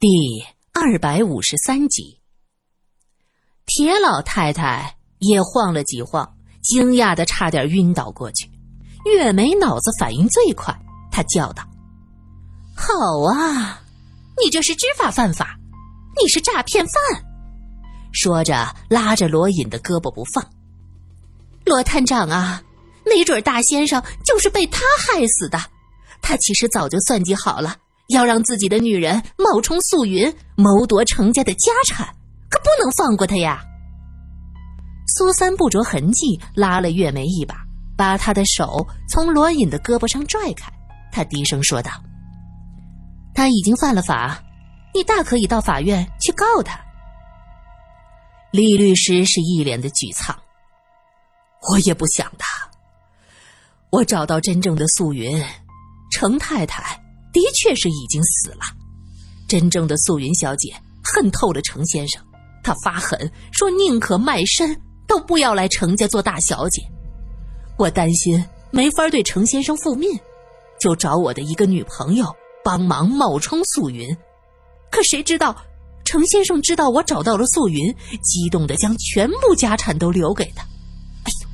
第二百五十三集，铁老太太也晃了几晃，惊讶的差点晕倒过去。月梅脑子反应最快，她叫道：“好啊，你这是知法犯法，你是诈骗犯！”说着，拉着罗隐的胳膊不放。罗探长啊，没准大先生就是被他害死的，他其实早就算计好了。要让自己的女人冒充素云，谋夺程家的家产，可不能放过他呀！苏三不着痕迹拉了月梅一把，把她的手从罗隐的胳膊上拽开。他低声说道：“他已经犯了法，你大可以到法院去告他。”李律师是一脸的沮丧：“我也不想的，我找到真正的素云，程太太。”的确是已经死了。真正的素云小姐恨透了程先生，她发狠说宁可卖身都不要来程家做大小姐。我担心没法对程先生复命，就找我的一个女朋友帮忙冒充素云。可谁知道程先生知道我找到了素云，激动的将全部家产都留给他。哎呦，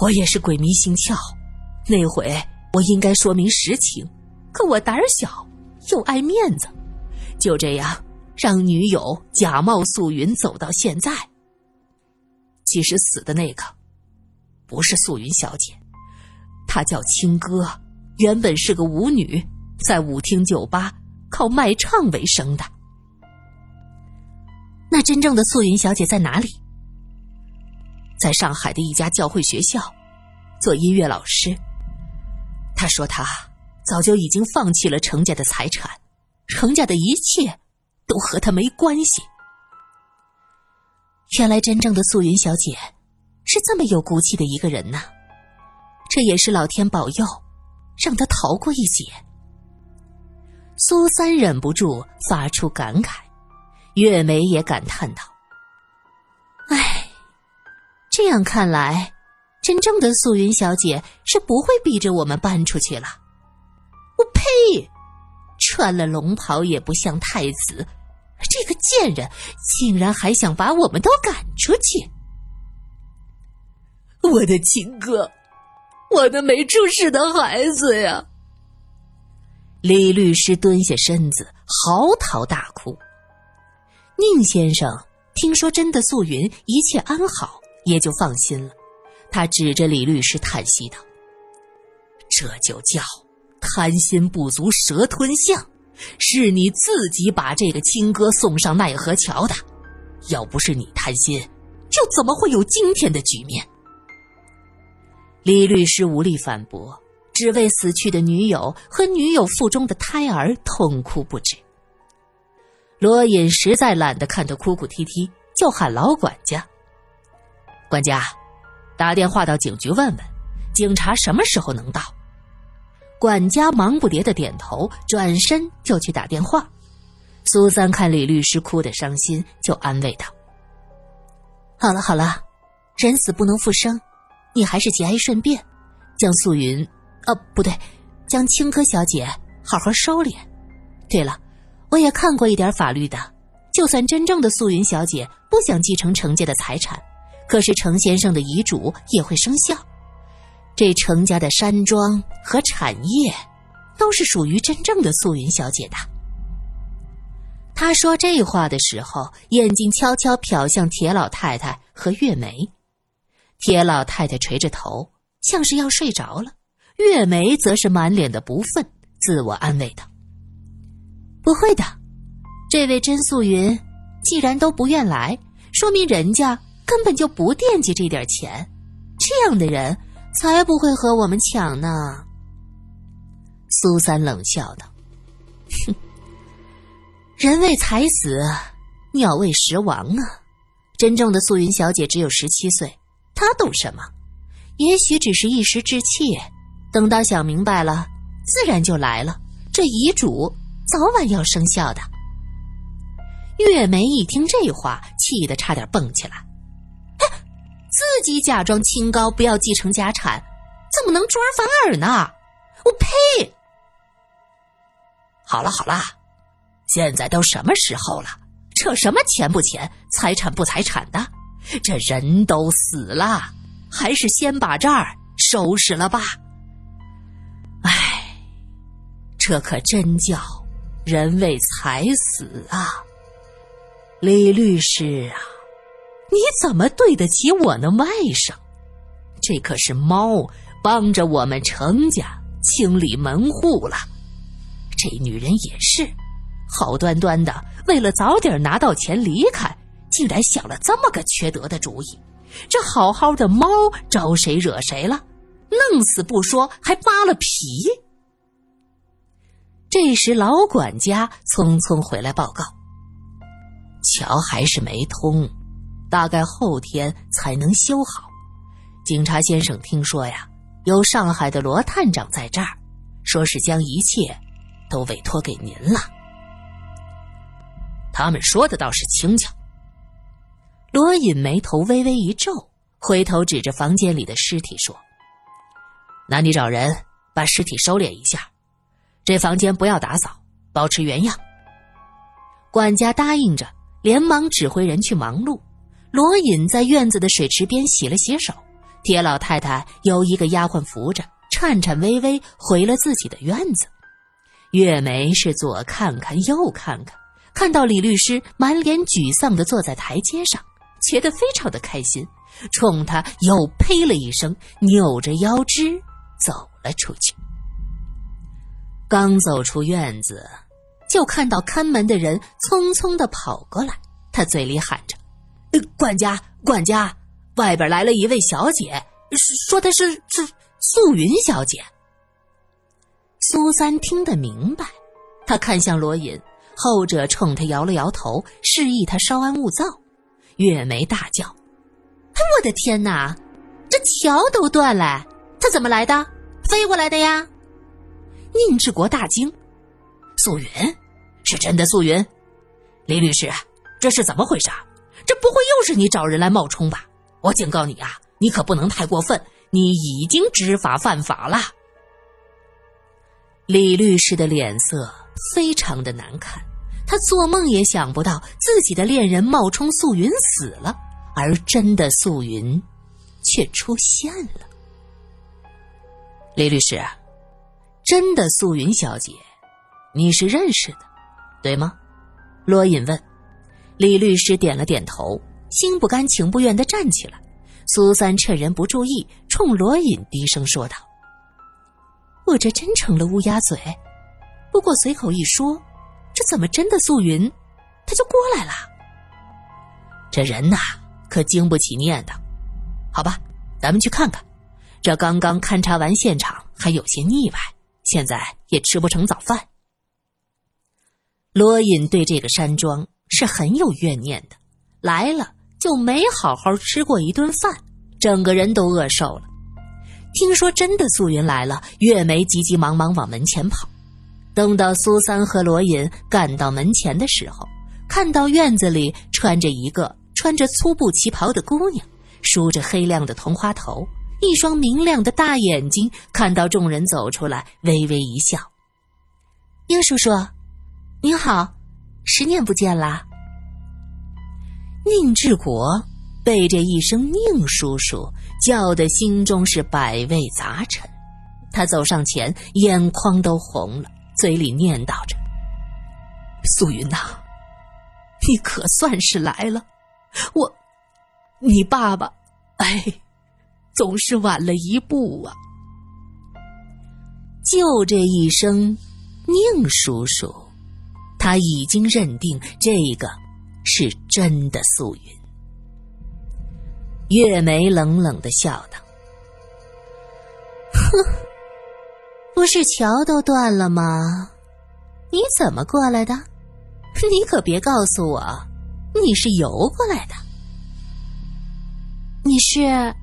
我也是鬼迷心窍，那回我应该说明实情。可我胆小又爱面子，就这样让女友假冒素云走到现在。其实死的那个不是素云小姐，她叫青歌，原本是个舞女，在舞厅酒吧靠卖唱为生的。那真正的素云小姐在哪里？在上海的一家教会学校做音乐老师。她说她。早就已经放弃了程家的财产，程家的一切都和他没关系。原来真正的素云小姐是这么有骨气的一个人呐，这也是老天保佑，让她逃过一劫。苏三忍不住发出感慨，月梅也感叹道：“哎，这样看来，真正的素云小姐是不会逼着我们搬出去了。”嘿！穿了龙袍也不像太子，这个贱人竟然还想把我们都赶出去！我的亲哥，我的没出世的孩子呀！李律师蹲下身子，嚎啕大哭。宁先生听说真的素云一切安好，也就放心了。他指着李律师叹息道：“这就叫……”贪心不足蛇吞象，是你自己把这个亲哥送上奈何桥的。要不是你贪心，又怎么会有今天的局面？李律师无力反驳，只为死去的女友和女友腹中的胎儿痛哭不止。罗隐实在懒得看他哭哭啼啼，就喊老管家：“管家，打电话到警局问问，警察什么时候能到？”管家忙不迭的点头，转身就去打电话。苏三看李律师哭得伤心，就安慰道：“好了好了，人死不能复生，你还是节哀顺变，将素云……哦，不对，将青稞小姐好好收敛。对了，我也看过一点法律的，就算真正的素云小姐不想继承程家的财产，可是程先生的遗嘱也会生效。”这程家的山庄和产业，都是属于真正的素云小姐的。他说这话的时候，眼睛悄悄瞟向铁老太太和月梅。铁老太太垂着头，像是要睡着了；月梅则是满脸的不忿，自我安慰道：“不会的，这位真素云，既然都不愿来，说明人家根本就不惦记这点钱。这样的人。”才不会和我们抢呢。苏三冷笑道：“哼，人为财死，鸟为食亡啊！真正的素云小姐只有十七岁，她懂什么？也许只是一时之气，等到想明白了，自然就来了。这遗嘱早晚要生效的。”月梅一听这话，气得差点蹦起来。自己假装清高，不要继承家产，怎么能出尔反尔呢？我呸！好了好了，现在都什么时候了，扯什么钱不钱、财产不财产的？这人都死了，还是先把这儿收拾了吧。唉，这可真叫人为财死啊！李律师啊，你怎么对得起我那外甥？这可是猫帮着我们程家清理门户了。这女人也是，好端端的为了早点拿到钱离开，竟然想了这么个缺德的主意。这好好的猫招谁惹谁了？弄死不说，还扒了皮。这时老管家匆匆回来报告。桥还是没通，大概后天才能修好。警察先生听说呀，有上海的罗探长在这儿，说是将一切都委托给您了。他们说的倒是轻巧。罗隐眉头微微一皱，回头指着房间里的尸体说：“那你找人把尸体收敛一下，这房间不要打扫，保持原样。”管家答应着。连忙指挥人去忙碌。罗隐在院子的水池边洗了洗手，铁老太太由一个丫鬟扶着，颤颤巍巍回了自己的院子。月梅是左看看右看看，看到李律师满脸沮丧的坐在台阶上，觉得非常的开心，冲他又呸了一声，扭着腰肢走了出去。刚走出院子。就看到看门的人匆匆的跑过来，他嘴里喊着：“管家，管家，外边来了一位小姐，说她是是素云小姐。”苏三听得明白，他看向罗隐，后者冲他摇了摇头，示意他稍安勿躁。月梅大叫：“我的天哪，这桥都断了，他怎么来的？飞过来的呀？”宁志国大惊。素云，是真的素云，李律师，这是怎么回事？这不会又是你找人来冒充吧？我警告你啊，你可不能太过分，你已经知法犯法了。李律师的脸色非常的难看，他做梦也想不到自己的恋人冒充素云死了，而真的素云却出现了。李律师，真的素云小姐。你是认识的，对吗？罗隐问。李律师点了点头，心不甘情不愿的站起来。苏三趁人不注意，冲罗隐低声说道：“我这真成了乌鸦嘴。不过随口一说，这怎么真的素云，他就过来了？这人呐，可经不起念叨。好吧，咱们去看看。这刚刚勘察完现场，还有些腻歪，现在也吃不成早饭。”罗隐对这个山庄是很有怨念的，来了就没好好吃过一顿饭，整个人都饿瘦了。听说真的素云来了，月梅急急忙忙往门前跑。等到苏三和罗隐赶到门前的时候，看到院子里穿着一个穿着粗布旗袍的姑娘，梳着黑亮的同花头，一双明亮的大眼睛，看到众人走出来，微微一笑：“英叔叔。”您好，十年不见啦。宁志国被这一声“宁叔叔”叫得心中是百味杂陈，他走上前，眼眶都红了，嘴里念叨着：“素云呐，你可算是来了，我，你爸爸，哎，总是晚了一步啊。”就这一声“宁叔叔”。他已经认定这个是真的素云。月梅冷冷的笑道：“哼，不是桥都断了吗？你怎么过来的？你可别告诉我你是游过来的。你是？”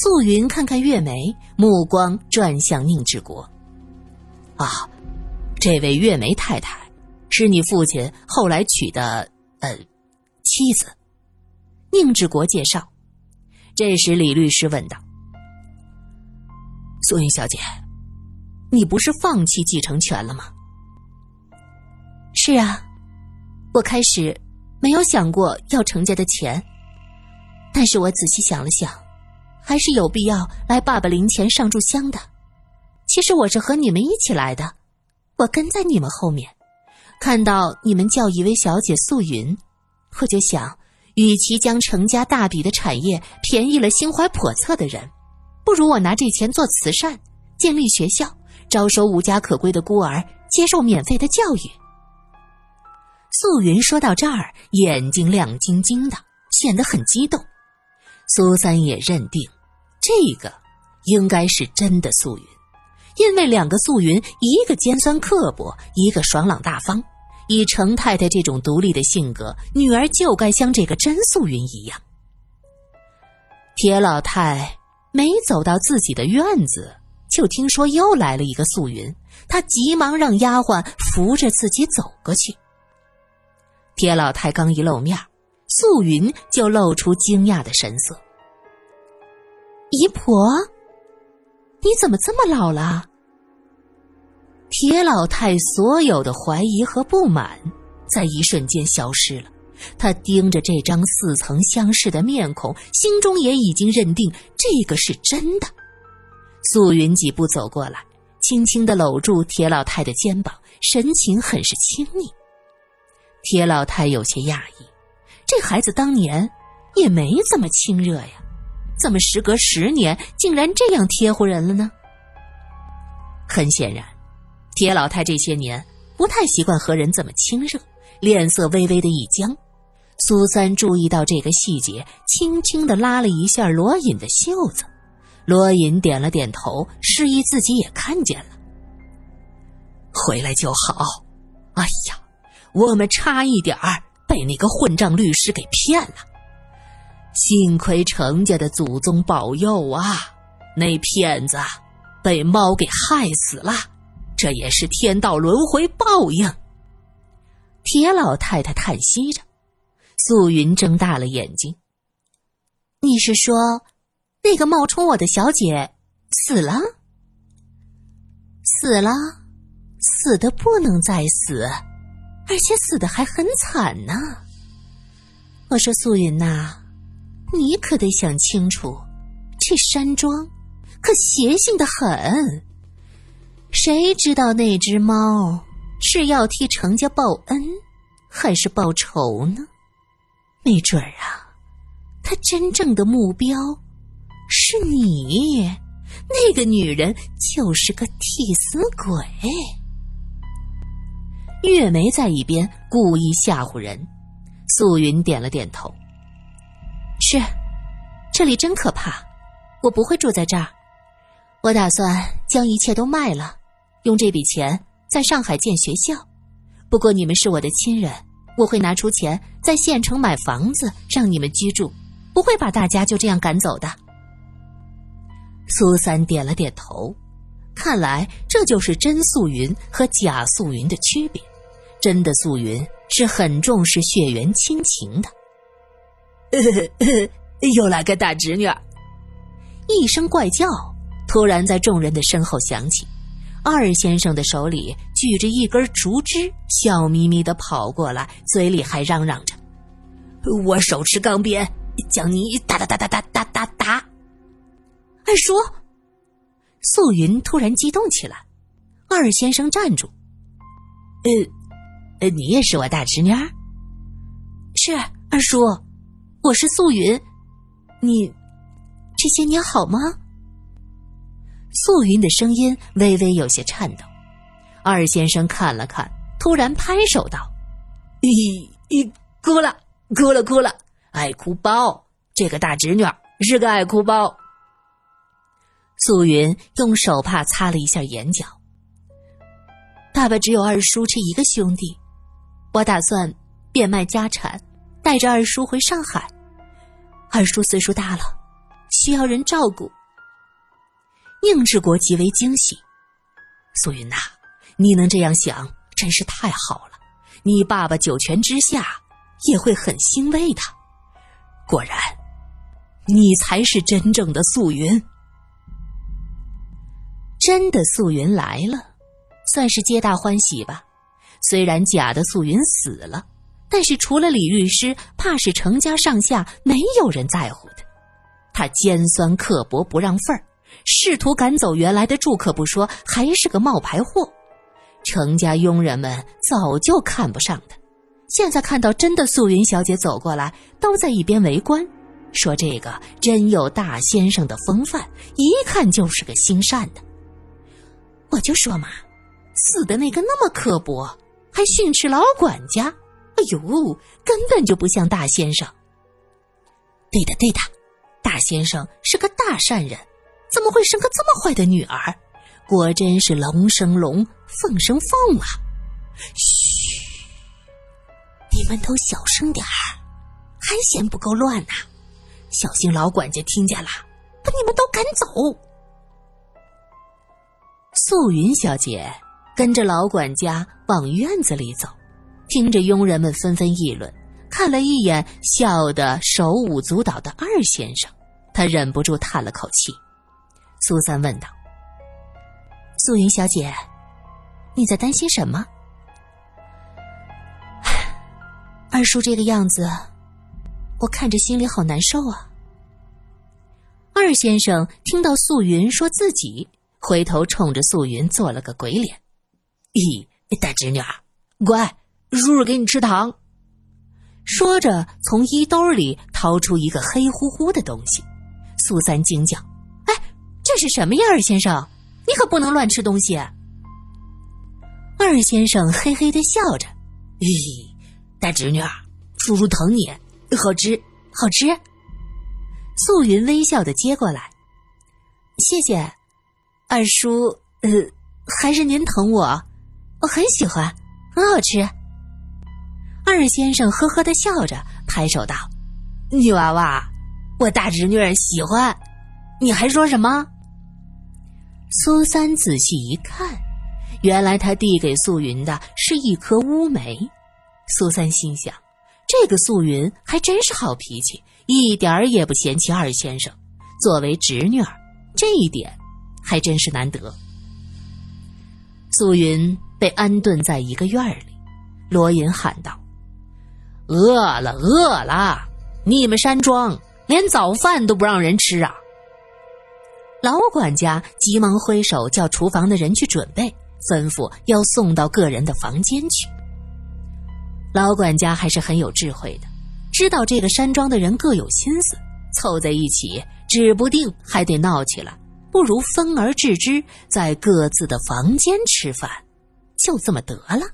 素云看看月梅，目光转向宁志国。啊，这位月梅太太。是你父亲后来娶的，呃，妻子。宁志国介绍。这时，李律师问道：“素云小姐，你不是放弃继承权了吗？”是啊，我开始没有想过要程家的钱，但是我仔细想了想，还是有必要来爸爸灵前上炷香的。其实我是和你们一起来的，我跟在你们后面，看到你们叫一位小姐素云，我就想，与其将程家大笔的产业便宜了心怀叵测的人，不如我拿这钱做慈善，建立学校，招收无家可归的孤儿，接受免费的教育。素云说到这儿，眼睛亮晶晶的，显得很激动。苏三也认定，这个应该是真的素云，因为两个素云，一个尖酸刻薄，一个爽朗大方。以程太太这种独立的性格，女儿就该像这个真素云一样。铁老太没走到自己的院子，就听说又来了一个素云，她急忙让丫鬟扶着自己走过去。铁老太刚一露面，素云就露出惊讶的神色。姨婆，你怎么这么老了？铁老太所有的怀疑和不满，在一瞬间消失了。他盯着这张似曾相识的面孔，心中也已经认定这个是真的。素云几步走过来，轻轻的搂住铁老太的肩膀，神情很是亲昵。铁老太有些讶异，这孩子当年也没怎么亲热呀，怎么时隔十年竟然这样贴乎人了呢？很显然，铁老太这些年不太习惯和人这么亲热，脸色微微的一僵。苏三注意到这个细节，轻轻的拉了一下罗隐的袖子，罗隐点了点头，示意自己也看见了。回来就好。哎呀！我们差一点儿被那个混账律师给骗了，幸亏程家的祖宗保佑啊！那骗子被猫给害死了，这也是天道轮回报应。铁老太太叹息着，素云睁大了眼睛：“你是说，那个冒充我的小姐死了？死了，死的不能再死。”而且死的还很惨呢。我说素云呐，你可得想清楚，这山庄可邪性的很。谁知道那只猫是要替程家报恩，还是报仇呢？没准儿啊，他真正的目标是你，那个女人就是个替死鬼。月梅在一边故意吓唬人，素云点了点头。是，这里真可怕，我不会住在这儿。我打算将一切都卖了，用这笔钱在上海建学校。不过你们是我的亲人，我会拿出钱在县城买房子让你们居住，不会把大家就这样赶走的。苏三点了点头，看来这就是真素云和假素云的区别。真的素云是很重视血缘亲情的。又来个大侄女，一声怪叫突然在众人的身后响起。二先生的手里举着一根竹枝，笑眯眯的跑过来，嘴里还嚷嚷着：“我手持钢鞭，将你打打打打打打打打！”二叔，素云突然激动起来。二先生站住，呃。呃你也是我大侄女，是二叔，我是素云。你这些年好吗？素云的声音微微有些颤抖。二先生看了看，突然拍手道：“咦咦，哭了，哭了，哭了，爱哭包！这个大侄女是个爱哭包。”素云用手帕擦了一下眼角。爸爸只有二叔这一个兄弟。我打算变卖家产，带着二叔回上海。二叔岁数大了，需要人照顾。宁志国极为惊喜。素云呐，你能这样想，真是太好了。你爸爸九泉之下也会很欣慰的。果然，你才是真正的素云。真的素云来了，算是皆大欢喜吧。虽然假的素云死了，但是除了李律师，怕是成家上下没有人在乎的。他尖酸刻薄，不让份儿，试图赶走原来的住客不说，还是个冒牌货。程家佣人们早就看不上他，现在看到真的素云小姐走过来，都在一边围观，说这个真有大先生的风范，一看就是个心善的。我就说嘛，死的那个那么刻薄，还训斥老管家，哎呦，根本就不像大先生。对的，对的，大先生是个大善人，怎么会生个这么坏的女儿？果真是龙生龙，凤生凤啊！嘘，你们都小声点儿，还嫌不够乱呐！小心老管家听见了，把你们都赶走。素云小姐跟着老管家往院子里走，听着佣人们纷纷议论，看了一眼笑得手舞足蹈的二先生，她忍不住叹了口气。苏三问道。素云小姐，你在担心什么？二叔这个样子，我看着心里好难受啊。二先生听到素云说自己，回头冲着素云做了个鬼脸。咦，大侄女儿，乖，叔叔给你吃糖。说着，从衣兜里掏出一个黑乎乎的东西。苏三惊叫：“，这是什么呀，二先生？”你可不能乱吃东西。二先生嘿嘿的笑着：“咦，大侄女儿，叔叔疼你，好吃，好吃。”素云微笑的接过来：“谢谢，二叔。呃，还是您疼我，我很喜欢，很好吃。”二先生呵呵的笑着，拍手道：“女娃娃，我大侄女儿喜欢，你还说什么？”苏三仔细一看，原来他递给素云的是一颗乌梅。苏三心想，这个素云还真是好脾气，一点儿也不嫌弃二先生。作为侄女儿，这一点还真是难得。素云被安顿在一个院里，罗隐喊道：“饿了，饿了！你们山庄连早饭都不让人吃啊！”老管家急忙挥手叫厨房的人去准备，吩咐要送到个人的房间去。老管家还是很有智慧的，知道这个山庄的人各有心思，凑在一起，指不定还得闹起来，不如分而治之，在各自的房间吃饭，就这么得了。